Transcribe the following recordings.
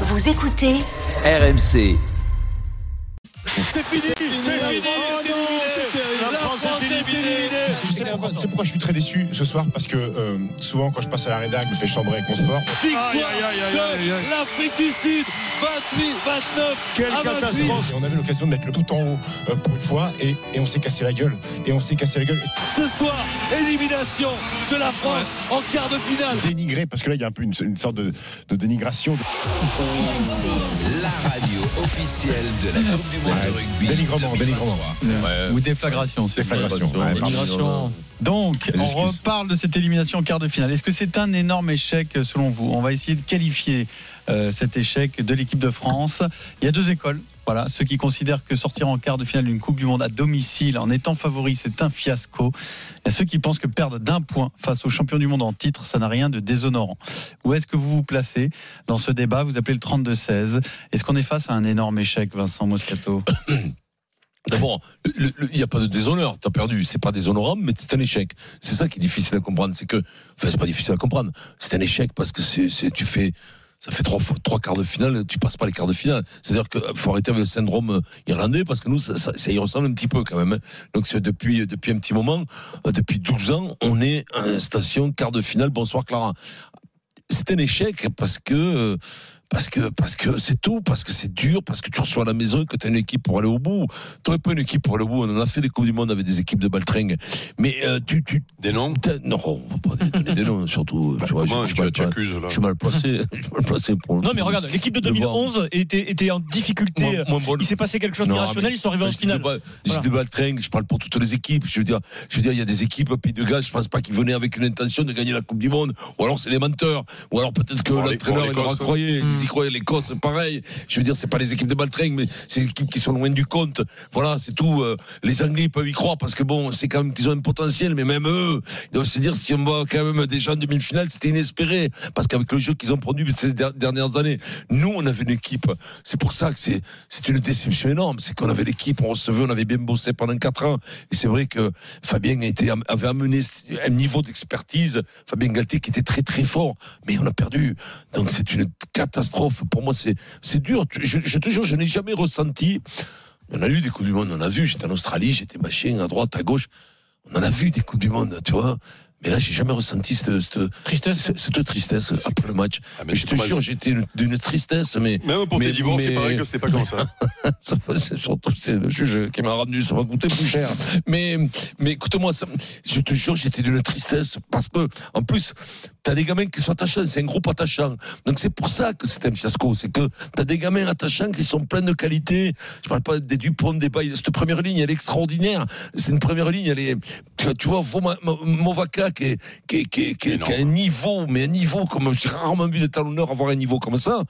Vous écoutez RMC. C'est fini, c'est fini, Oh c'est c'est terrible. La France est éliminée. C'est pourquoi, c'est pourquoi je suis très déçu ce soir parce que euh, souvent quand je passe à la rédac, je me fais chambrer avec mon sport. Victoire Aïe, aïe, aïe, aïe, aïe, aïe. de l'Afrique du Sud, 28, 29 Quelle à 28. catastrophe. Et on avait l'occasion de mettre le tout en haut euh, pour une fois et, et on s'est cassé la gueule. Et on s'est cassé la gueule. Ce soir, élimination de la France en quart de finale. Dénigré parce que là il y a un peu une, une sorte de, de dénigration. La radio officielle de la Coupe du Monde de rugby. Dénigrement, 2023. dénigrement. Ou déflagration. c'est Déflagration, Donc, on reparle de cette élimination en quart de finale. Est-ce que c'est un énorme échec euh, selon vous On va essayer de qualifier euh, cet échec de l'équipe de France. Il y a deux écoles. Voilà, ceux qui considèrent que sortir en quart de finale d'une Coupe du Monde à domicile en étant favori, c'est un fiasco. Il y a ceux qui pensent que perdre d'un point face aux champions du monde en titre, ça n'a rien de déshonorant. Où est-ce que vous vous placez dans ce débat? Vous appelez le 32-16. Est-ce qu'on est face à un énorme échec, Vincent Moscato? D'abord, il n'y a pas de déshonneur. T'as perdu. C'est pas déshonorant, mais c'est un échec. C'est ça qui est difficile à comprendre. C'est que, enfin, c'est pas difficile à comprendre. C'est un échec parce que c'est, tu fais, ça fait trois, trois quarts de finale, tu passes pas les quarts de finale. C'est-à-dire qu'il faut arrêter avec le syndrome euh, irlandais parce que nous, ça, y ressemble un petit peu quand même. hein. Donc, c'est depuis, depuis un petit moment, euh, depuis 12 ans, on est en station quart de finale. Bonsoir Clara. C'est un échec parce que, euh, parce que, parce que c'est tout, parce que c'est dur, parce que tu reçois à la maison et que tu as une équipe pour aller au bout. Tu n'aurais pas une équipe pour aller au bout. On en a fait des Coupes du Monde avec des équipes de baltringue. Mais euh, tu, tu. Des noms? Non, on va pas donner des noms, surtout. Bah, tu vois, Comment je- tu suis tu mal- accuses là? Je suis mal placé. Je suis mal placé pour. Non mais regarde, l'équipe de de voir. 2011 était, était en difficulté. Moins- moins bonne. Il s'est passé quelque chose d'irrationnel, ils sont arrivés en je dis finale. Je Voilà. de baltringue, je parle pour toutes les équipes. Je veux dire, je veux dire, il y a des équipes au Pays de Galles, je pense pas qu'ils venaient avec une intention de gagner la Coupe du Monde. Ou alors c'est des menteurs. Ou alors peut-être que l'entraîneur il leur a croyé. Hmm. Ils y croyaient. L'Écosse, pareil. Je veux dire, c'est pas les équipes de baltringue, mais c'est des équipes qui sont loin du compte. Voilà, c'est tout. Euh, Les Anglais peuvent y croire parce que bon, c'est quand même qu'ils ont un potentiel, mais même eux, ils doivent se dire si on va quand même déjà en demi-finale, c'était inespéré. Parce qu'avec le jeu qu'ils ont produit ces der- dernières années, nous, on avait une équipe. C'est pour ça que c'est, c'est une déception énorme. C'est qu'on avait l'équipe, on recevait, on avait bien bossé pendant quatre ans. Et c'est vrai que Fabien avait amené un niveau d'expertise, Fabien Galtier qui était très très fort, mais on a perdu. Donc c'est une catastrophe. Pour moi, c'est, dur. Je, te jure, je n'ai jamais ressenti. On a eu des coups du monde, on a vu. J'étais en Australie, j'étais machin à droite, à gauche. On en a vu des coups du monde, tu vois. Mais là, j'ai jamais ressenti cette, cette, Tristesse. cette- tristesse après le match. Ah, Mais je te jure, j'étais une- d'une tristesse, mais Même pour mais- tes divorces, c'est pareil que c'est pas comme ça. ça, c'est surtout c'est le juge qui m'a rendu, ça va coûter plus cher. Mais, mais écoute-moi, je te jure, j'étais d'une tristesse parce que, en plus, t'as des gamins qui sont attachants, c'est un groupe attachant. Donc c'est pour ça que c'est un fiasco, c'est que t'as des gamins attachants qui sont pleins de qualité. Je parle pas des Dupont, des Bailly. Cette première ligne, elle est extraordinaire. C'est une première ligne, elle est, tu- vois, Voma- Movaca qui, est- qui, est- qui, est- qui, a un niveau, mais un niveau comme j'ai rarement vu des talonneurs avoir un niveau comme ça.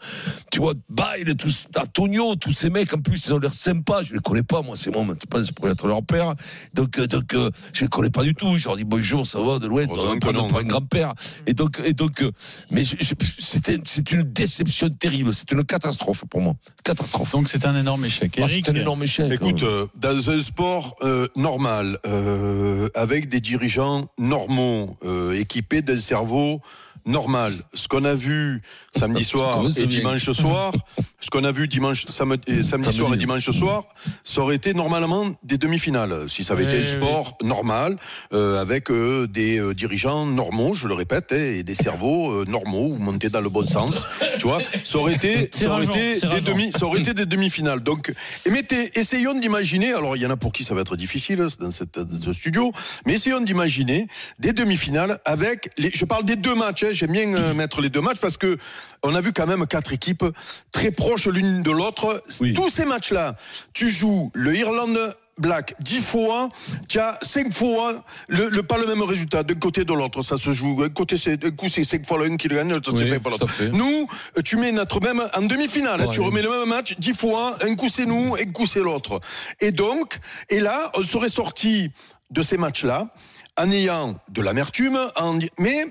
Tu vois, Bail, tous, Antonio, tous ces mecs, en plus, ils ont l'air sympas. Je les connais pas, moi, c'est moi, tu penses pour être leur père. Donc, euh, donc, euh, je les connais pas du tout. Je leur dis bonjour, ça va, de loin, on non. pour un grand-père. Et donc, et donc, euh, mais c'est une déception terrible. C'est une catastrophe pour moi. Catastrophe. Donc c'est un énorme échec. Ah, c'est un énorme échec. Écoute, euh, dans un sport euh, normal, euh, avec des dirigeants normaux, euh, équipés d'un cerveau normal, ce qu'on a vu samedi soir et bien. dimanche soir, ce qu'on a vu dimanche, samedi, et samedi Samedi. soir et dimanche soir, ça aurait été normalement des demi-finales. Si ça avait été un oui. sport normal, euh, avec euh, des euh, dirigeants normaux, je le répète, hein, et des cerveaux euh, normaux, ou montés dans le bon sens, tu vois, ça aurait été, ça aurait été des rageant. demi, ça aurait été des demi-finales. Donc, et mettez, essayons d'imaginer. Alors, il y en a pour qui ça va être difficile dans, cette, dans ce studio, mais essayons d'imaginer des demi-finales avec. Les, je parle des deux matchs. hein, J'aime bien euh, mettre les deux matchs parce que on a vu quand même quatre équipes très proches l'une de l'autre. Oui. Tous ces matchs-là, tu joues le Irlande. Black, 10 fois, tu as 5 fois le, le- pas le même résultat d'un côté de l'autre. Ça se joue. Un, côté, c'est, un coup, c'est 5 fois l'un qui le gagne, l'autre, c'est Oui, 5 fois l'autre. Nous, tu mets notre même en demi-finale. Ouais. tu remets le même match 10 fois. Un coup, c'est nous, un coup, c'est l'autre. Et donc, et là, on serait sorti de ces matchs-là en ayant de l'amertume, en mais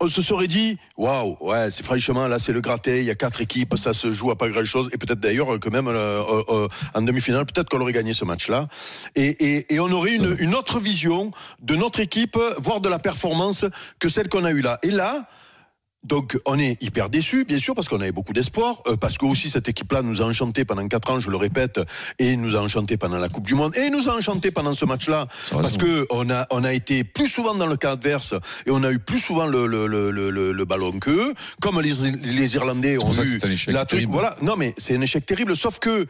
on se serait dit, waouh, ouais, c'est franchement, là, c'est le gratté, il y a quatre équipes, ça se joue à pas grand chose, et peut-être d'ailleurs que même euh, euh, euh, en demi-finale, peut-être qu'on aurait gagné ce match-là, et, et, et on aurait une, une autre vision de notre équipe, voire de la performance que celle qu'on a eue là. Et là, donc on est hyper déçus, bien sûr, parce qu'on avait beaucoup d'espoir, euh, parce que aussi cette équipe-là nous a enchanté pendant quatre ans, je le répète, et nous a enchanté pendant la Coupe du Monde, et nous a enchanté pendant ce match-là, parce que on a on a été plus souvent dans le cas adverse et on a eu plus souvent le le le le, le- ballon qu'eux, comme les, les Irlandais ont eu la truc. Voilà, non mais c'est un échec terrible, sauf que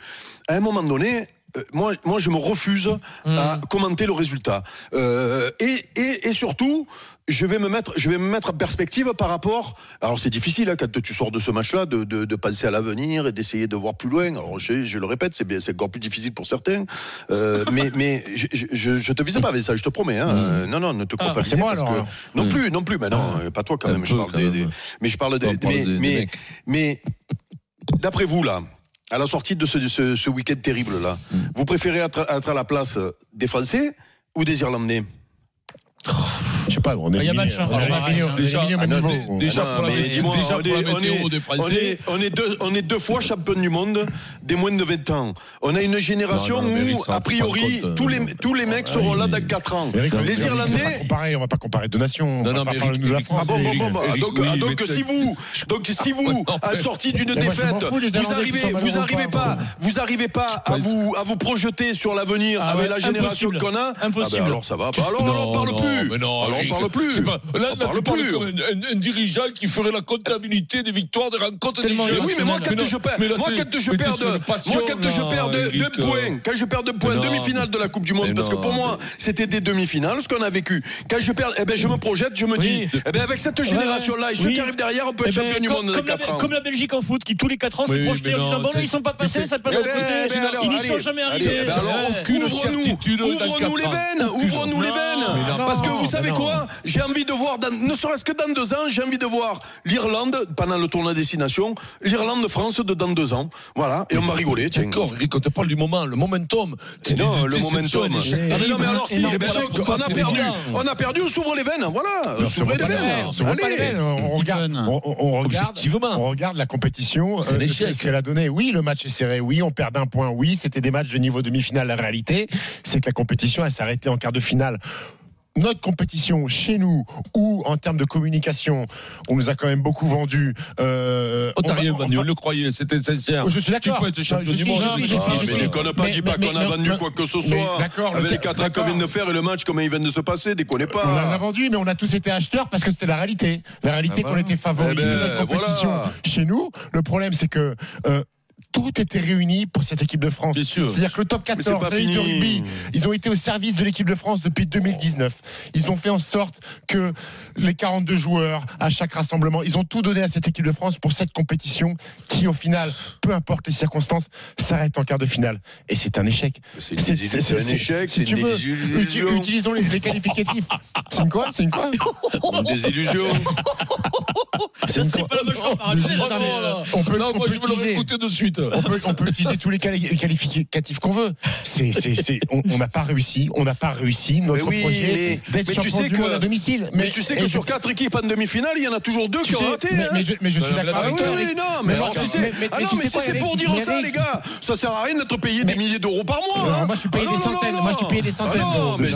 à un moment donné. euh, Moi, moi, je me refuse à commenter le résultat. Euh, et, et, et surtout, je vais me mettre, je vais me mettre en perspective par rapport. Alors c'est difficile hein, quand tu sors de ce match-là de, de, de penser à l'avenir et d'essayer de voir plus loin. Alors je, je le répète, c'est encore plus difficile pour certains. Euh, mais mais je, je- te vise pas avec ça, je te promets. Hein. Euh, Non non, ne te crois Ah, pas. c'est moi, parce alors, que-. Non plus, non plus. Mais non, euh, pas toi quand même. Je peu, parle quand des, même. des- mais je parle des, mais, des- mais, d'après vous là. À la sortie de ce, ce, ce week-end terrible là, Hmm. vous préférez être, être à la place des Français ou des Irlandais? Je sais pas, on est Il y a match, hein. déjà- ah, déjà Ah, pour la météo- on est- des Français. On deux, on est deux fois champion du monde des moins de 20 ans. On a une génération où, a priori, compte, tous les, euh, tous les mecs seront là dans 4 ans. Les Eric, On va pas Irlandais. comparer, on va pas comparer deux nations. On Non, va non, mais parler Eric, de la Eric, France. Ah bon, bon. Eric, donc, oui, ah, si vous, donc si vous, à sortie d'une défaite, vous arrivez, vous arrivez pas. vous arrivez pas à vous, à vous projeter sur l'avenir Ah avec ouais, la génération qu'on a. Ah Impossible. ben alors ça va pas. Alors, on parle non, plus. mais non, Alors on parle plus. pas- Là, On parle plus. comme un, un- un dirigeant qui ferait la comptabilité des victoires, des rencontres, des jeux. Oui, mais moi, quand je perds, moi, quand je perds, de, deux points, quand je perds deux points, demi-finale de la Coupe du Monde, parce que pour moi, c'était des demi-finales, ce qu'on a vécu. Quand je perds, eh ben, je me projette, je me dis, eh ben, avec cette génération-là, et ceux qui arrivent derrière, on peut Eh être ben, champion du monde dans comme la, 4 ans. comme la Belgique en foot qui tous les 4 ans se projetait en disant non, bon ils sont pas passés, ça passe Eh à côté, eh ils n'y sont jamais arrivés. eh ouvre-nous, les veines, ouvre-nous les veines. Parce que vous savez. Quoi J'ai envie de voir, dans- ne serait-ce que dans deux ans, j'ai envie de voir l'Irlande pendant le tournoi destination, l'Irlande-France de dans deux ans. Voilà, et on va rigoler, tiens. D'accord, Eric, on te parle du moment, le momentum. Non, le momentum. Ah, mais non, mais alors si, on a perdu, on a perdu, on s'ouvre les veines, voilà, voit les veines. on pas les veines. On regarde, on, regarde, Objectivement. on regarde la compétition, C'est un euh, ce qu'elle a donné. Oui, le match est serré. Oui, on perd d'un point. Oui, c'était des matchs de niveau demi-finale. La réalité, c'est que la compétition, elle s'est arrêtée en quart de finale. Notre compétition chez nous, ou en termes de communication, on nous a quand même beaucoup vendu. euh, On rien on on le croyait, c'était sincère. Je suis d'accord. Tu peux être champion Je du suis- monde, mais déconne pas, dis pas qu'on a vendu quoi que ce soit. D'accord, Avec les ter- 4 ans qu'on vient de faire et le match, comment il vient de se passer, déconnez On en a pas. vendu, mais on a tous été acheteurs parce que c'était la réalité. La réalité Ah qu'on bah. était favoris Eh ben, de notre compétition chez nous. Le problème, c'est que euh, tout était réuni pour cette équipe de France. Bien sûr. C'est-à-dire que le top Mais c'est 14 pas de rugby, ils ont été au service de l'équipe de France depuis 2019. Ils ont fait en sorte que les 42 joueurs à chaque rassemblement, ils ont tout donné à cette équipe de France pour cette compétition qui, au final, peu importe les circonstances, s'arrête en quart de finale. Et c'est un échec. C'est C'est- c'est- c'est un c'est- échec, si c'est tu une veux, désillusion. utilisons les, les qualificatifs. C'est une quoi? C'est une quoi? Une désillusion. Ça serait pas la euh, là. on peut, Non, on moi peut je de suite. On peut, on peut utiliser tous les quali- qualificatifs qu'on veut. C'est, c'est, c'est- on n'a pas réussi. On n'a pas réussi notre oui, projet mais- d'être mais tu sais du que- monde à domicile. Mais tu sais que sur 4 équipes en demi-finale, il y en a toujours deux qui ont raté. mais, hein. mais je, mais je suis Bah, d'accord Ah avec oui, toi. oui, non, mais, Mais alors moi, si mais- c'est mais- ah mais non, tu mais sais si quoi, c'est pour dire ça, les gars, ça sert à rien d'être payé des milliers d'euros par mois. Hein. moi, je suis payé Ah des non, non, centaines. non, Moi, je suis payé des Ah centaines non, d'euros. mais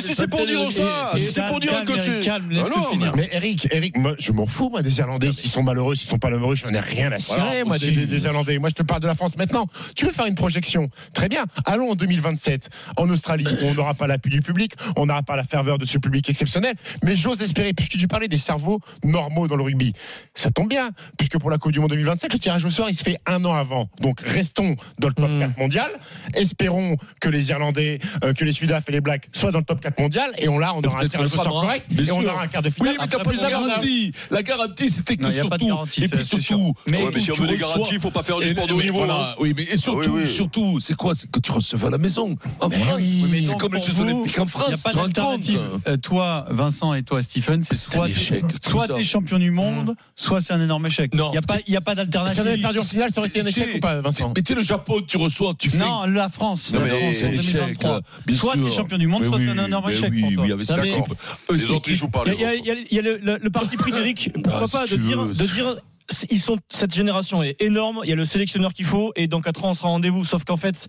si c'est pour dire ça, si c'est pour dire que c'est. Ah. Mais Eric, Eric, moi, je m'en fous, moi, des Irlandais. S'ils sont malheureux, s'ils sont pas malheureux, j'en ai rien à cirer, moi, des, des- Moi, je te parle de la France maintenant. Tu veux faire une projection? Très bien. Allons en 2027 en Australie, où on n'aura pas l'appui du public, on n'aura pas la ferveur de ce public exceptionnel. Mais j'ose espérer, puisque tu parlais des cerveaux normaux dans le rugby, ça tombe bien, puisque pour la Coupe du Monde 2027, le tirage au sort, il se fait un an avant. Donc, restons dans le top Mm. 4 mondial. Espérons que les Irlandais, euh, que les Sudaf et les Blacks soient dans le top 4 mondial. Et on, là, on aura un tirage au sort correct. Et on aura un quart de finale. Oui, mais t'as pas de garantie. La garantie, c'était que Non, surtout. garantie, Et puis c'est surtout. Ouais, mais si on tu veut des garanties, il faut pas faire du Et- sport de haut mais niveau. voilà, hein. Oui, mais et surtout, Ah oui, oui. surtout, c'est quoi C'est que tu recevais à la maison. En France. C'est comme les Jeux Olympiques en Il n'y a France. pas d'alternative. Euh, toi, Vincent, et toi, Stephen, c'est soit, échec, soit t'es champion du monde, soit c'est un énorme échec. Non. Il n'y a pas, pas Si on avait d'alternative. perdu en finale, ça aurait été un échec ou pas, Vincent Mais tu le Japon, tu reçois, tu fais. Non, la France. Non, la mais France c'est en un échec, 2023. bien Soit t'es champion du monde, soit c'est un énorme échec oui, pour toi. oui. Eux, Les autres, ils jouent pas, Il y a, le, parti pris d'Eric, pourquoi pas de dire ils sont cette génération est énorme. Il y a le sélectionneur qu'il faut et dans 4 ans on sera rendez-vous. Sauf qu'en fait,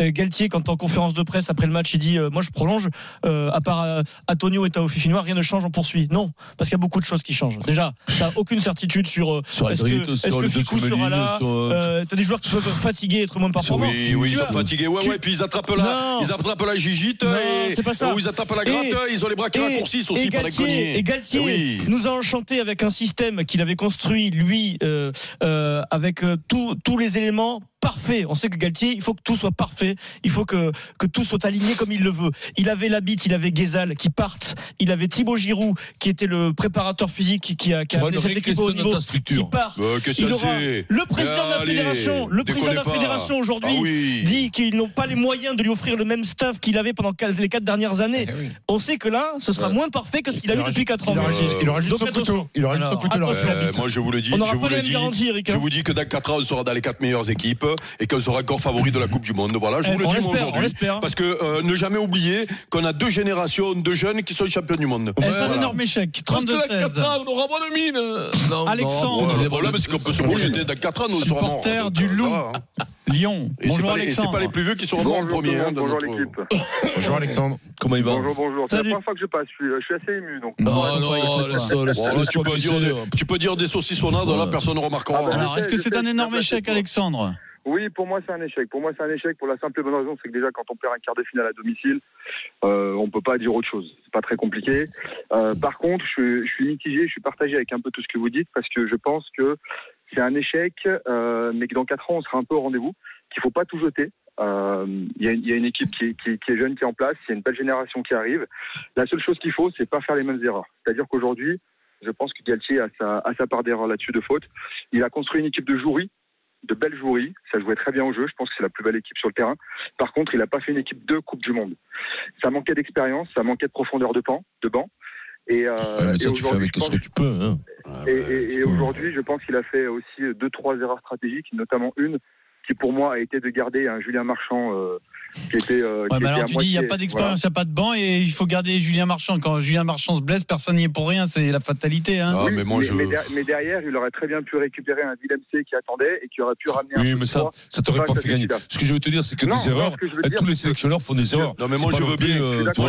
euh, Galtier, quand en conférence de presse après le match, il dit euh, moi je prolonge. euh, à part euh, Antonio et Tao Fifinois, rien ne change, on poursuit. Non, parce qu'il y a beaucoup de choses qui changent. Déjà, t'as aucune certitude sur Sur est-ce que, est-ce que Ficou sera là. sur, t'as des joueurs qui peuvent fatiguer, être moins performants. Oui, oui, ils sont fatigués. Ouais, tu- ouais, puis ils attrapent la, Non. ils attrapent la gigite Non, et c'est pas ça. ou ils attrapent la gratte, Et- ils ont les bras qui et- raccourcissent aussi et par les Galtier, cognés. et Galtier oui. nous a enchanté avec un système qu'il avait construit lui euh, euh, avec euh, tous tous les éléments parfaits. On sait que Galtier, il faut que tout soit parfait, il faut que que tout soit aligné comme il le veut. Il avait Labitte, il avait Guézal qui partent, il avait Thibaut Giroud qui était le préparateur physique qui, a, qui a amené une cette équipe au niveau qui structure. part. Euh, Il aura le président de la Allez, fédération, le président de la fédération aujourd'hui Ah oui. dit qu'ils n'ont pas les moyens de lui offrir le même staff qu'il avait pendant quatre- les quatre dernières années. Eh oui. On sait que là, ce sera Ouais. moins parfait que ce qu'il a eu depuis 4 ans. Il aura juste- il aura juste Donc son couteau. Il aura juste son couteau. moi, je vous le dis, je vous le hein. Je vous dis que dans 4 ans, on sera dans les 4 meilleures équipes et qu'on sera encore favori de la Coupe du Monde. Voilà, je vous Eh, le on dis aujourd'hui. Parce que euh, ne jamais oublier qu'on a deux générations de jeunes qui sont champions du monde. Est-ce un Voilà. énorme échec Parce que la 32-16. 4 ans, on aura bonne mine. Non, Alexandre. non, Le problème, c'est qu'on peut se projeter dans 4 ans, nous serons Donc, du ça Loup. hein. Lyon. Et c'est Bonjour pas, les- et c'est Alexandre. pas les plus vieux qui seront morts en premier. le hein, bonjour notre- l'équipe. Bonjour Alexandre. Comment il va Bonjour, bonjour. C'est la première fois que je passe. Je suis, je suis assez ému. Donc. Non, non, là, tu, peux dire des, saucissonnades, là, personne ne remarquera. Ah, bah. Alors, est-ce que c'est un énorme échec, Alexandre? Oui, pour moi, c'est un échec. Pour moi, c'est un échec pour la simple et bonne raison, c'est que déjà, quand on perd un quart de finale à domicile, euh, on peut pas dire autre chose. C'est pas très compliqué. Euh, par contre, je, je suis mitigé, je suis partagé avec un peu tout ce que vous dites, parce que je pense que c'est un échec, euh, mais que dans quatre ans, on sera un peu au rendez-vous, qu'il faut pas tout jeter. Euh, Il y, y a une équipe qui est, qui, qui est jeune, qui est en place, il y a une belle génération qui arrive. La seule chose qu'il faut, c'est pas faire les mêmes erreurs. C'est-à-dire qu'aujourd'hui, je pense que Galtier a sa, a sa part d'erreur là-dessus de faute. Il a construit une équipe de jouerie, de belles joueries. Ça jouait très bien au jeu. Je pense que c'est la plus belle équipe sur le terrain. Par contre, il n'a pas fait une équipe de Coupe du Monde. Ça manquait d'expérience, ça manquait de profondeur de banc. De banc. Et, euh, Ouais, mais et ça, tu fais aujourd'hui, avec je ce pense- que tu peux. Hein. et, et- et aujourd'hui, je pense qu'il a fait aussi deux, trois erreurs stratégiques, notamment une qui pour moi a été de garder un Julien Marchand euh, qui était. euh, qui Ouais, mais était alors à tu dis, il n'y a pas d'expérience, il n'y a pas de banc et il faut garder Julien Marchand. Quand Julien Marchand se blesse, personne n'y est pour rien, c'est la fatalité. Hein. Ah, Oui, mais moi, je. mais der- mais derrière, il aurait très bien pu récupérer un Willem C qui attendait et qui aurait pu ramener un Oui, peu mais de ça, ça t'aurait pas fait gagner. Ce que je veux te dire, c'est que Non, des erreurs, dire, tous les sélectionneurs font des erreurs. Non, mais moi, je veux bien- euh, Moi,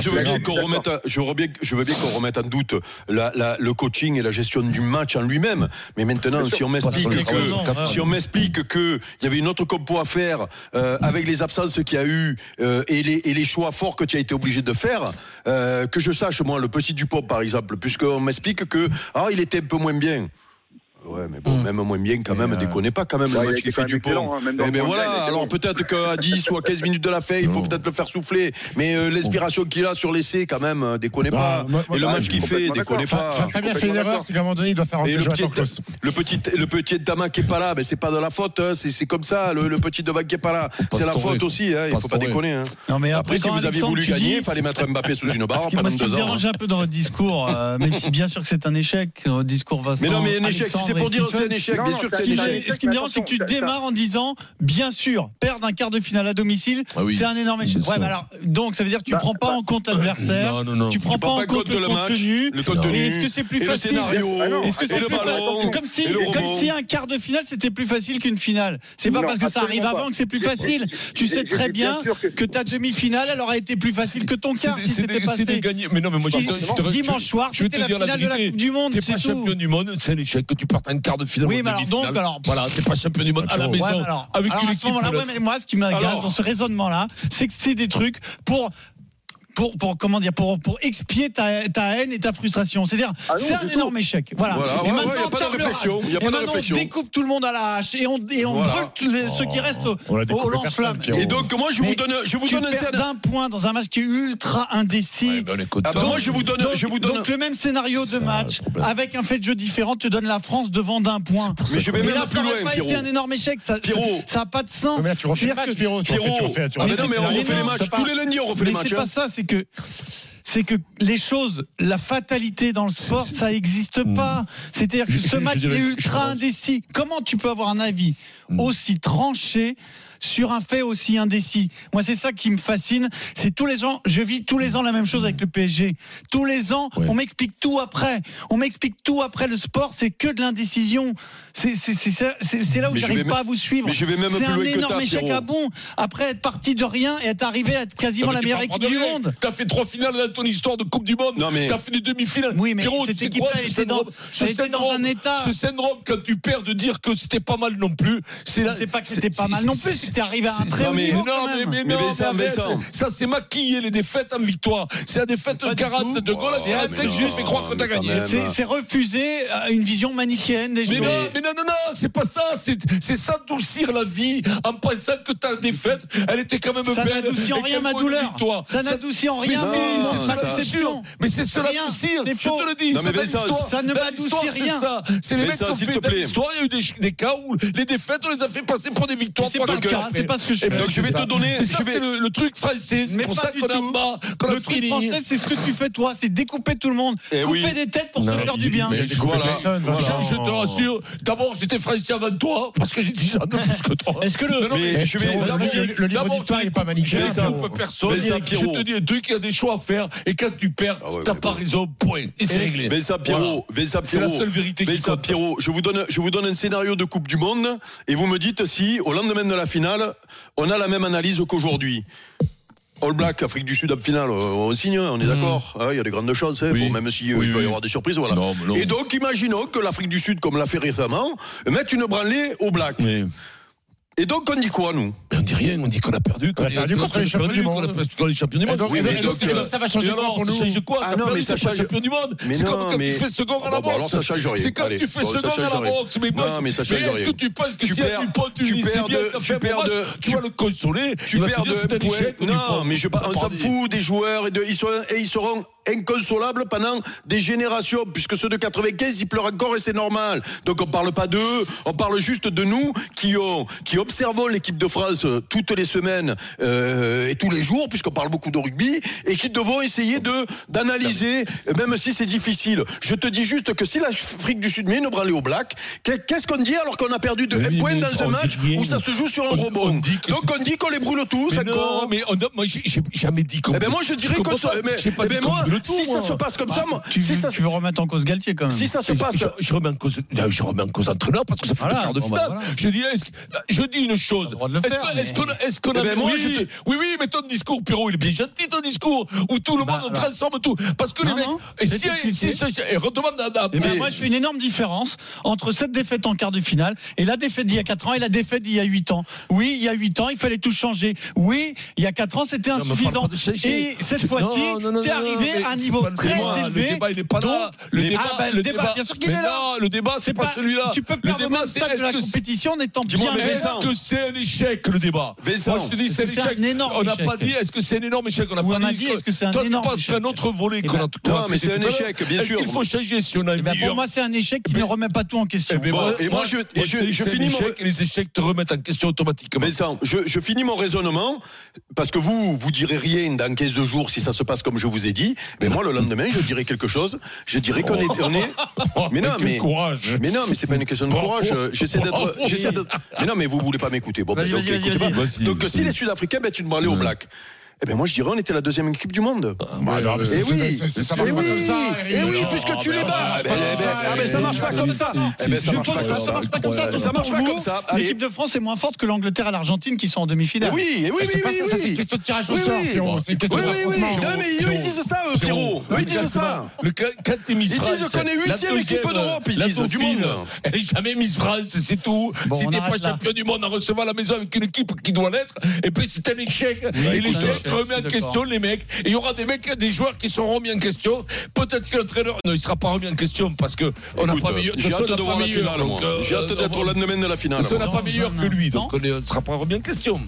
je veux bien qu'on remette, je veux bien, je veux bien qu'on remette en doute le coaching et la gestion du match en lui-même. Mais maintenant, si on m'explique que, si on m'explique que il y avait une autre compo à faire euh, avec les absences qu'il y a eu euh, et, les, et les choix forts que tu as été obligé de faire, euh, que je sache moi, le petit Dupont par exemple, puisqu'on m'explique que ah il était un peu moins bien. Ouais, mais bon, même moins bien quand même, euh, déconnez pas quand même Ouais, le match qui fait Dupont. excellent, hein, Eh ben voilà, alors peut-être qu'à 10 ou à 15 minutes de la fin, il faut peut-être le faire souffler. Mais euh, l'inspiration qu'il a sur l'essai, quand même, euh, déconnez Ah, pas. moi- moi, et le ah, match qu'il fait, déconnez pas. Fa- Fabien fait une erreur, c'est qu'à un moment donné, il doit faire rentrer le petit, le petit, le petit Dama qui est pas là, ben c'est pas de la faute, hein, c'est c'est comme ça. Le, le petit Devant qui est pas là, c'est la faute aussi. Hein, il faut pas déconner. Hein. Mais Après, si vous aviez voulu gagner, il fallait mettre Mbappé sous une barre pendant deux ans. dérange un peu dans votre discours, euh, même si bien sûr que c'est un échec, votre discours va Mais non, mais un échec, si pour dire c'est un échec, bien sûr que c'est un Ce qui, ça- échec. me- ce qui me dérange, c'est que tu démarres en disant, bien sûr, perdre un quart de finale à domicile, Ah c'est un énorme échec. Ouais, alors, donc ça veut dire que tu Bah, prends pas en compte l'adversaire, Non, non, non. tu prends Tu pas prends en compte compte le le match, contenu. le contenu, est-ce que c'est plus et facile scénario, Ah Est-ce que c'est plus ballon, facile comme si, comme un quart de finale c'était plus facile qu'une finale. C'est pas parce que ça arrive avant que c'est plus facile. Tu sais très bien que- ta demi-finale elle aurait été plus facile que ton quart si c'était passé. Mais non, mais moi, Dimanche soir, c'était la finale de la. Coupe du Monde, T'es pas champion du monde, c'est un échec que tu partes en quart de finale. Oui, mais alors donc, alors- Voilà, t'es pas champion du monde à la maison. Ouais, mais alors, avec alors une à ce équipe. ouais, mais moi, ce qui m'agace dans ce raisonnement-là, c'est que c'est des trucs pour. Pour, pour comment dire pour pour expier ta, ta haine et ta frustration c'est-à-dire Ah c'est un du tout. énorme échec voilà, Voilà, et ouais, ouais, maintenant y a pas de réflexion, y a et pas de maintenant, réflexion. on découpe tout le monde à la hache et on, et on Voilà. brûle les- ceux qui restent au, lance-flamme. Et donc, moi, je Mais vous donne, je vous tu donne un scénario. d'un point dans un match qui est ultra indécis Ouais, ben, écoute, Ah donc, moi, je vous donne, donc, je vous donne. donc le même scénario de ça, match avec un fait de jeu différent te donne la France devant d'un point Mais je vais même là, plus ça n'aurait loin, pas été un énorme échec. Ça ça n'a pas de sens. Mais là, tu refais les matchs. c'est pas- Tous les lundis, on refait les matchs. c'est pas ça, c'est que c'est que les choses, la fatalité dans le sport, ça n'existe pas. C'est-à-dire que ce match est ultra indécis. Comment tu peux avoir un avis Mm. aussi tranché sur un fait aussi indécis. Moi, c'est ça qui me fascine. C'est tous les ans, je vis tous les ans la même chose avec le PSG. Tous les ans, Ouais. on m'explique tout après. On m'explique tout après. Le sport, c'est que de l'indécision. C'est là où Mais j'arrive pas à vous suivre. C'est plus un énorme échec à bon. Après être parti de rien et être arrivé à être quasiment la meilleure équipe du monde. T'as fait trois finales dans ton histoire de Coupe du Monde. Non, mais- T'as fait des demi-finales. Oui, mais Pierrot, cette elle ce dans- syndrome- ce dans un état. Ce syndrome, quand tu perds, de dire que c'était pas mal non plus. C'est pas que c'était pas mal non c'est- C'était arrivé à un c'est- très non, haut mais- niveau non, quand mais, même. mais, Mais non, Vincent, mais. Ça, c'est maquiller les défaites en victoire. C'est la défaite de du 40 tout. de goal à Oh, 45 mais juste fait non, croire que t'as mais gagné. C'est c'est refuser euh, une vision manichéenne des Mais non, mais non, non, non, c'est pas ça. C'est c'est s'adoucir la vie en pensant que ta défaite, elle était quand même Ça belle. n'adoucit en rien ma douleur. Ça n'adoucit en Mais rien si, ma ça- déception. Mais c'est cela c'est Je te le dis. Mais ça ne m'adoucit rien. C'est ça. C'est les mecs qui ont fait plaît. l'histoire. Il y a eu des, cas où les défaites, on les a fait passer pour des victoires. C'est pas le cas, ans c'est pas ce que je fais. Donc je vais te donner. Ça, je vais- le, le truc français. C'est Mais pour pas ça du qu'on tout. bas, Le truc français, c'est ce que tu fais toi, c'est découper tout le monde, Eh couper oui. des têtes pour Non, se faire du bien. Voilà. Je, te rassure, d'abord j'étais français avant toi, parce que j'ai 10 ans de plus que toi. Est-ce que le- Mais je vais- le- livre d'histoire n'est pas manichéen, personne. Je te dis un truc, il y a des choix à faire, et quand tu perds, Ah t'as pas raison, point. Et c'est réglé. Vincent Pierrot, C'est la seule vérité qui compte. Pierrot, je vous donne, je vous donne un scénario de Coupe du Monde et vous me dites si, au lendemain de la finale, on a la même analyse qu'aujourd'hui. All Black, Afrique du Sud en finale, on signe, on est d'accord Ah, Il y a des grandes chances, hein, Oui. bon, même si euh, Oui, peut y avoir des surprises. Voilà. Non, mais non. Et donc, imaginons que l'Afrique du Sud, comme l'a fait récemment, mette une branlée au Black. Et donc, on dit quoi, nous? On dit rien, on dit qu'on a perdu. qu'on On a perdu contre les champions du monde. contre les champions du Et monde. ça va changer quoi alors, pour ça nous? change quoi? Ah non, mais ça change- champion du monde. C'est comme quand mais- tu fais second à Ah la bon, bah alors boxe. ça change rien. C'est quand tu fais ça second à la boxe. Mais moi, Non, mais ça mais change est-ce rien. que tu penses que Tu si perds- un pote tu c'est perds bien, tu perds de- tu vas le consoler. Tu perds de Non, mais je, on s'en des- fout des joueurs et ils seront inconsolables pendant des générations, puisque ceux de 95, ils pleurent encore et c'est normal. Donc on parle pas d'eux, on parle juste de nous qui ont, qui observons l'équipe de France euh, toutes les semaines euh, et tous les jours, puisqu'on parle beaucoup de rugby, et qui devons essayer de d'analyser, même si c'est difficile. Je te dis juste que si l'Afrique du Sud met une branlée au black, qu'est- qu'est-ce qu'on dit alors qu'on a perdu de Oui, points mais dans un match où ça se joue sur un On- rebond on Donc on dit qu'on les brûle tous Mais encore. non, mais on moi, j'ai jamais dit qu'on. Eh ben moi je dirais pas. mais, J'ai pas eh ben qu'on moi, tout, si ça se passe comme ça, moi, Tu, si ça, tu veux remettre en cause Galtier quand même. si ça se passe, Je, je remets en cause, je remets en cause l'entraîneur parce que ça fait Voilà, le quart de bah, finale. voilà. Je dis, que- je dis une chose. Est-ce qu'on est-ce qu'on Eh a ben, moi, oui, oui, mais ton discours, Pierrot, il est bien gentil ton discours où tout le Bah, monde transforme tout parce que Non, les mecs. Et si, et redemande à, Eh ben, moi, je fais une énorme différence entre cette défaite en quart de finale et la défaite d'il y a 4 ans et la défaite d'il y a 8 ans. Oui, il y a 8 ans, il fallait tout changer. Oui, il y a 4 ans, c'était insuffisant. Et cette fois-ci, t'es arrivé mais à un c'est niveau pas le très élevé. Le débat, il est pas là. Donc, Le mais- débat, ah, bah, le débat, bien sûr qu'il est là. Non, le débat, c'est pas celui-là. Tu peux Le perdre débat, même c'est stade de est-ce la que compétition en étant bien Est-ce que c'est un échec le débat Vincent, Moi je te dis c'est un échec. un énorme on n'a échec pas dit est-ce que c'est un énorme échec. On n'a pas dit est-ce que c'est un Toi, tu énorme sur un échec autre volet Eh qu'on a ben, Non, mais c'est un tout à l'heure. échec, bien sûr. qu'il faut changer si on a Eh un ben, pour moi, c'est un échec qui ne remet pas tout en question. Et moi, je- finis mon- échec les échecs te remettent en question automatiquement. Vincent, je, je finis mon raisonnement parce que vous, vous direz rien dans 15 jours si ça se passe comme je vous ai dit. Mais moi, le lendemain, je dirai quelque chose. Je dirais qu'on est, on est. Mais non, mais- courage. Mais non, mais c'est pas une question de courage. J'essaie d'être, Bravo. j'essaie d'être. Mais non, mais vous voulez pas m'écouter. Bon, ben, donc, écoutez pas. Donc, si les Sud-Africains mettent une branlée au black, eh ben moi, je dirais, on était la deuxième équipe du monde. Bah, alors, ouais, c'est- Eh oui, eh marche pas oui, ça, eh Eric. oui, puisque tu mais les bats. ça Eh marche ben, pas eh comme ça, ah ben, ça marche pas Eric. comme ça. Eh ben, ça marche pas comme ça ça. marche pas comme ça. Ça marche pas comme ça. L'équipe de France est moins forte que l'Angleterre et l'Argentine qui sont en demi-finale. Eh oui, eh oui, Mais oui, oui, c'est une oui. question de tirage au Oui, sort, oui. Oui, oui, oui. Non, mais eux, ils disent ça, eux, Pierrot. Eux, ils disent ça. Ils disent qu'on est huitième équipe d'Europe, ils la disent, du monde. Elle est jamais Miss France, c'est tout. T'es pas champion du monde en recevant à la maison avec une équipe qui doit l'être, et puis c'est un échec. et l'échec euh, remet en question les mecs. Et il y aura des mecs, des joueurs qui seront remis en question. Peut-être que l'entraîneur, non, il sera pas remis en question parce que on n'a pas meilleur. J'ai on hâte de voir la finale, euh, J'ai hâte d'être on- au lendemain de la finale. parce qu'on moi. n'a pas meilleur que lui, donc on ne sera pas remis en question.